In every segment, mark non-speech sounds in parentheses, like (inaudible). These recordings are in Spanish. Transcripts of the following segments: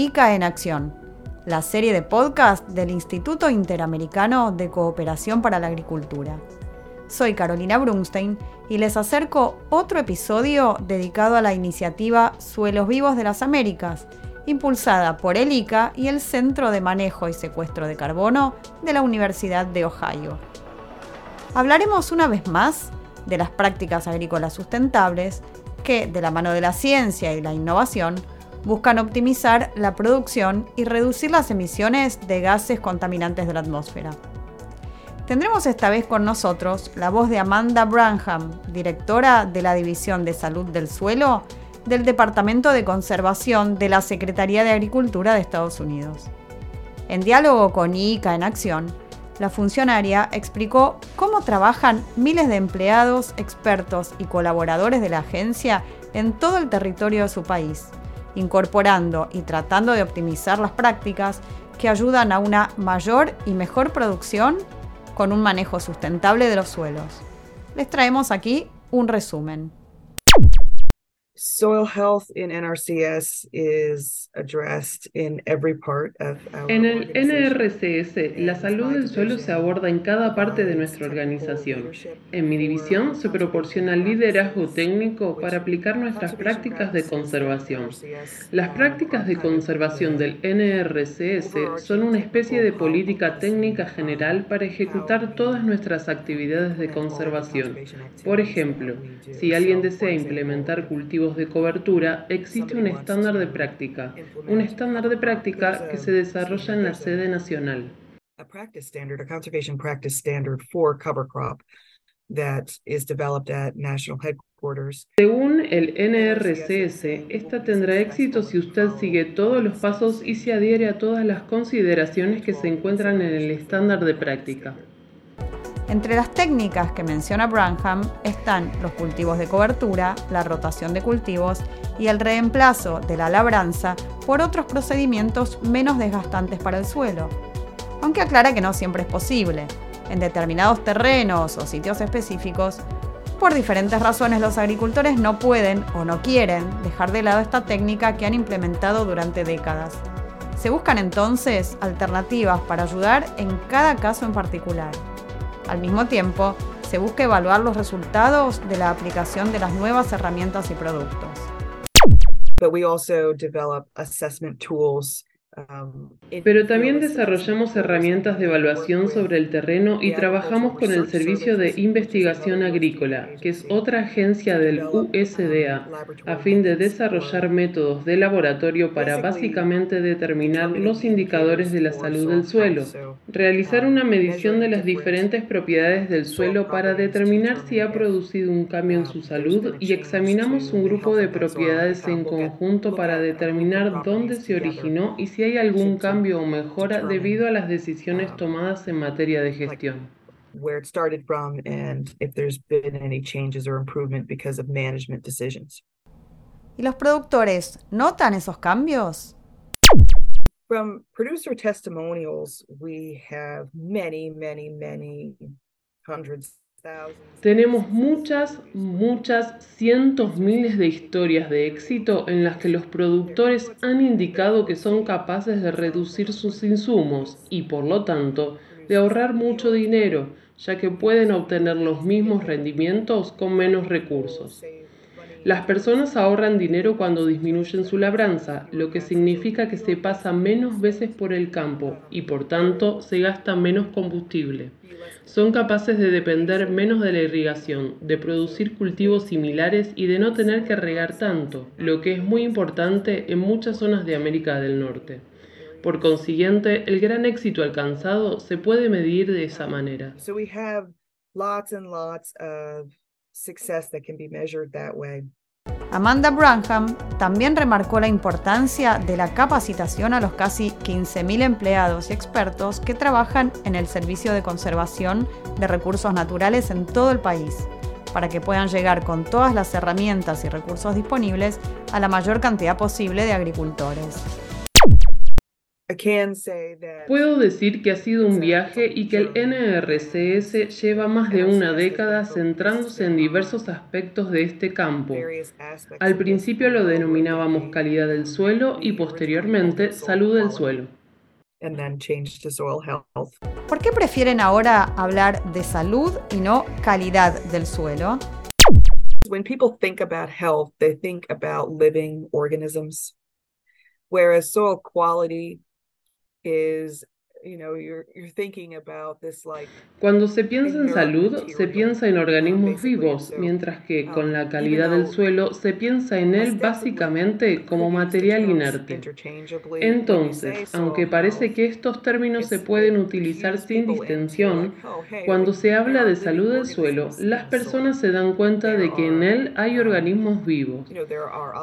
ICA en Acción, la serie de podcast del Instituto Interamericano de Cooperación para la Agricultura. Soy Carolina Brunstein y les acerco otro episodio dedicado a la iniciativa Suelos Vivos de las Américas, impulsada por el ICA y el Centro de Manejo y Secuestro de Carbono de la Universidad de Ohio. Hablaremos una vez más de las prácticas agrícolas sustentables que, de la mano de la ciencia y la innovación, buscan optimizar la producción y reducir las emisiones de gases contaminantes de la atmósfera. Tendremos esta vez con nosotros la voz de Amanda Branham, directora de la División de Salud del Suelo del Departamento de Conservación de la Secretaría de Agricultura de Estados Unidos. En diálogo con ICA en Acción, la funcionaria explicó cómo trabajan miles de empleados, expertos y colaboradores de la agencia en todo el territorio de su país, incorporando y tratando de optimizar las prácticas que ayudan a una mayor y mejor producción con un manejo sustentable de los suelos. Les traemos aquí un resumen. Soil health in NRCS is addressed in every part of our En el NRCS, la salud del suelo se aborda en cada parte de nuestra organización. En mi división se proporciona liderazgo técnico para aplicar nuestras prácticas de conservación. Las prácticas de conservación del NRCS son una especie de política técnica general para ejecutar todas nuestras actividades de conservación. Por ejemplo, si alguien desea implementar cultivos de cobertura, existe un estándar de práctica, un estándar de práctica que se desarrolla en la sede nacional. a practice standard, a conservation practice standard for cover crop that is developed at national headquarters. Según el NRCS, esta tendrá éxito si usted sigue todos los pasos y se adhiere a todas las consideraciones que se encuentran en el estándar de práctica. Entre las técnicas que menciona Branham están los cultivos de cobertura, la rotación de cultivos y el reemplazo de la labranza por otros procedimientos menos desgastantes para el suelo. Aunque aclara que no siempre es posible. En determinados terrenos o sitios específicos, por diferentes razones los agricultores no pueden o no quieren dejar de lado esta técnica que han implementado durante décadas. Se buscan entonces alternativas para ayudar en cada caso en particular. Al mismo tiempo, se busca evaluar los resultados de la aplicación de las nuevas herramientas y productos. But we also develop assessment tools. Pero también field desarrollamos herramientas de evaluación sobre el terreno y trabajamos con el Servicio de Investigación Agrícola, que es otra agencia del USDA, a fin de desarrollar métodos de laboratorio para básicamente determinar los indicadores de la salud del suelo, realizar una medición de las diferentes propiedades del suelo para determinar si ha producido un cambio en su salud y examinamos un grupo de propiedades en conjunto para determinar dónde se originó y si hay algún cambio o mejora debido a las decisiones tomadas en materia de gestión. where it started from and if there's been any changes or improvement because of management decisions. ¿Y los productores notan esos cambios? From producer testimonials, we have many, many, many hundreds. Tenemos muchas, muchas, cientos, miles de historias de éxito en las que los productores han indicado que son capaces de reducir sus insumos y, por lo tanto, de ahorrar mucho dinero, ya que pueden obtener los mismos rendimientos con menos recursos. Las personas ahorran dinero cuando disminuyen su labranza, lo que significa que se pasa menos veces por el campo y por tanto se gasta menos combustible. Son capaces de depender menos de la irrigación, de producir cultivos similares y de no tener que regar tanto, lo que es muy importante en muchas zonas de América del Norte. Por consiguiente, el gran éxito alcanzado se puede medir de esa manera. Lots and lots of success that can be measured that way. Amanda Branham también remarcó la importancia de la capacitación a los casi 15.000 empleados y expertos que trabajan en el Servicio de Conservación de Recursos Naturales en todo el país, para que puedan llegar con todas las herramientas y recursos disponibles a la mayor cantidad posible de agricultores. Puedo decir que ha sido un viaje y que el NRCS lleva más de una década centrándose en diversos aspectos de este campo. Al principio lo denominábamos calidad del suelo y posteriormente salud del suelo. ¿Por qué prefieren ahora hablar de salud y no calidad del suelo? When people think about health, they think about living organisms, whereas soil quality is Cuando se piensa en salud, se piensa en organismos vivos, mientras que um, con la calidad del suelo se piensa en él básicamente como material inerte. Entonces, aunque parece que estos términos se pueden utilizar sin distinción, oh, cuando se habla de salud del suelo, las personas se dan cuenta de que en él hay um, organismos vivos.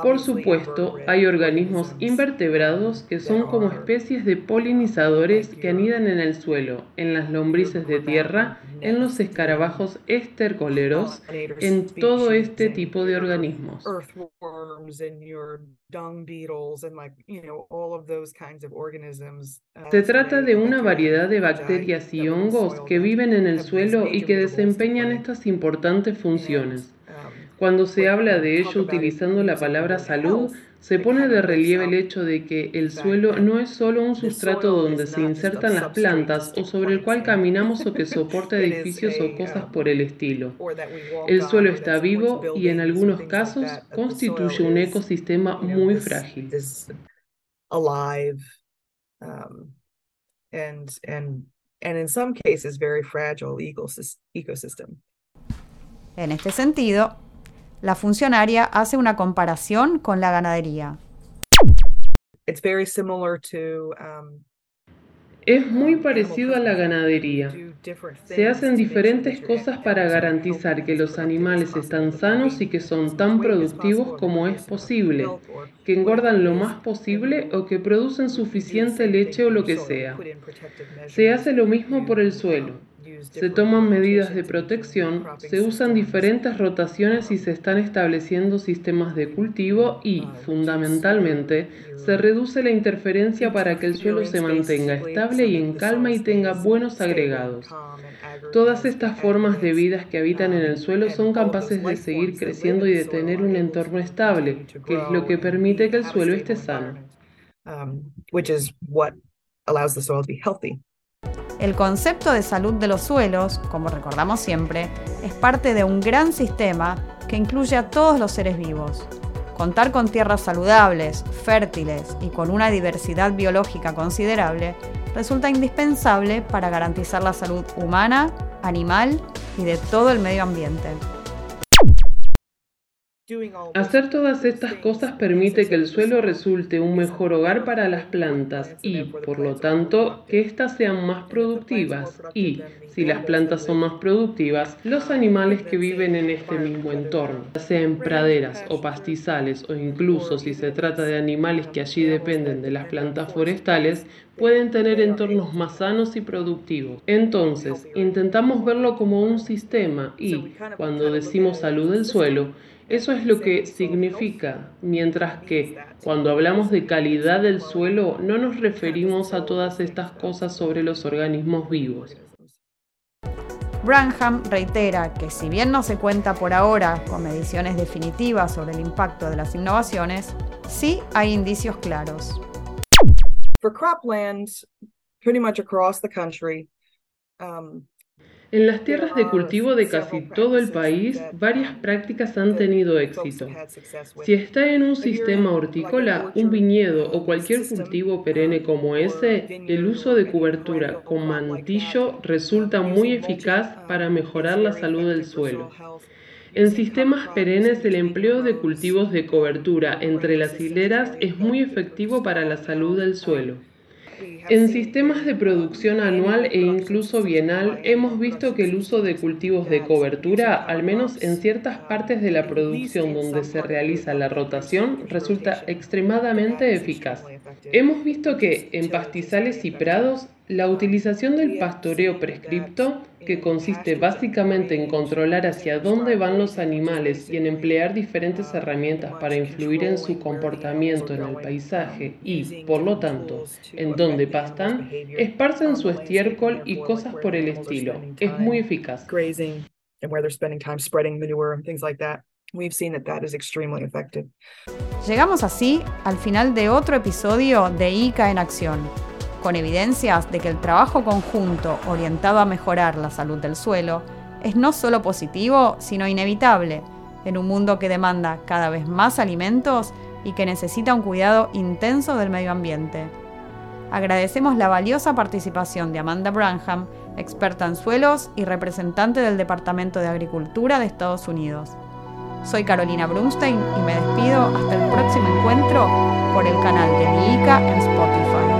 Por supuesto, hay organismos invertebrados que son como especies de polinizadores que anidan en el suelo, en las lombrices de tierra, en los escarabajos estercoleros, en todo este tipo de organismos. Se trata de una variedad de bacterias y hongos que viven en el suelo y que desempeñan estas importantes funciones. Cuando se habla de ello utilizando la palabra salud, se pone de relieve el hecho de que el suelo no es solo un sustrato donde se insertan las plantas o sobre el cual caminamos o que soporta (laughs) edificios o cosas por el estilo. El suelo está vivo y en algunos casos constituye un ecosistema muy frágil. En este sentido, la funcionaria hace una comparación con la ganadería. Um, es muy parecido a la ganadería. Se hacen diferentes cosas para garantizar que los animales están sanos y que son tan productivos como es posible, que engordan lo más posible o que producen suficiente leche o lo que sea. Se hace lo mismo por el suelo. Se toman medidas de protección, se usan diferentes rotaciones y se están estableciendo sistemas de cultivo y, fundamentalmente, se reduce la interferencia para que el suelo se mantenga estable y en calma y tenga buenos agregados. Todas estas formas de vida que habitan en el suelo son capaces de seguir creciendo y de tener un entorno estable, que es lo que permite que el suelo esté sano. El concepto de salud de los suelos, como recordamos siempre, es parte de un gran sistema que incluye a todos los seres vivos. Contar con tierras saludables, fértiles y con una diversidad biológica considerable resulta indispensable para garantizar la salud humana, animal y de todo el medio ambiente. Hacer todas estas cosas permite que el suelo resulte un mejor hogar para las plantas y, por lo tanto, que éstas sean más productivas y, si las plantas son más productivas, los animales que viven en este mismo entorno, ya sea en praderas o pastizales o incluso si se trata de animales que allí dependen de las plantas forestales, pueden tener entornos más sanos y productivos. Entonces, intentamos verlo como un sistema y, cuando decimos salud del suelo, eso es lo que significa, mientras que cuando hablamos de calidad del suelo no nos referimos a todas estas cosas sobre los organismos vivos. Branham reitera que si bien no se cuenta por ahora con mediciones definitivas sobre el impacto de las innovaciones, sí hay indicios claros. For croplands, pretty much across the country, um, en las tierras de cultivo de casi todo el país, varias prácticas han tenido éxito. Si está en un sistema hortícola, un viñedo o cualquier cultivo perenne como ese, el uso de cobertura con mantillo resulta muy eficaz para mejorar la salud del suelo. En sistemas perennes el empleo de cultivos de cobertura entre las hileras es muy efectivo para la salud del suelo. En sistemas de producción anual e incluso bienal hemos visto que el uso de cultivos de cobertura, al menos en ciertas partes de la producción donde se realiza la rotación, resulta extremadamente eficaz. Hemos visto que en pastizales y prados la utilización del pastoreo prescripto, que consiste básicamente en controlar hacia dónde van los animales y en emplear diferentes herramientas para influir en su comportamiento en el paisaje y, por lo tanto, en dónde pastan, esparcen su estiércol y cosas por el estilo. Es muy eficaz. Llegamos así al final de otro episodio de ICA en acción con evidencias de que el trabajo conjunto orientado a mejorar la salud del suelo es no solo positivo, sino inevitable en un mundo que demanda cada vez más alimentos y que necesita un cuidado intenso del medio ambiente. Agradecemos la valiosa participación de Amanda Branham, experta en suelos y representante del Departamento de Agricultura de Estados Unidos. Soy Carolina Brunstein y me despido hasta el próximo encuentro por el canal de ICA en Spotify.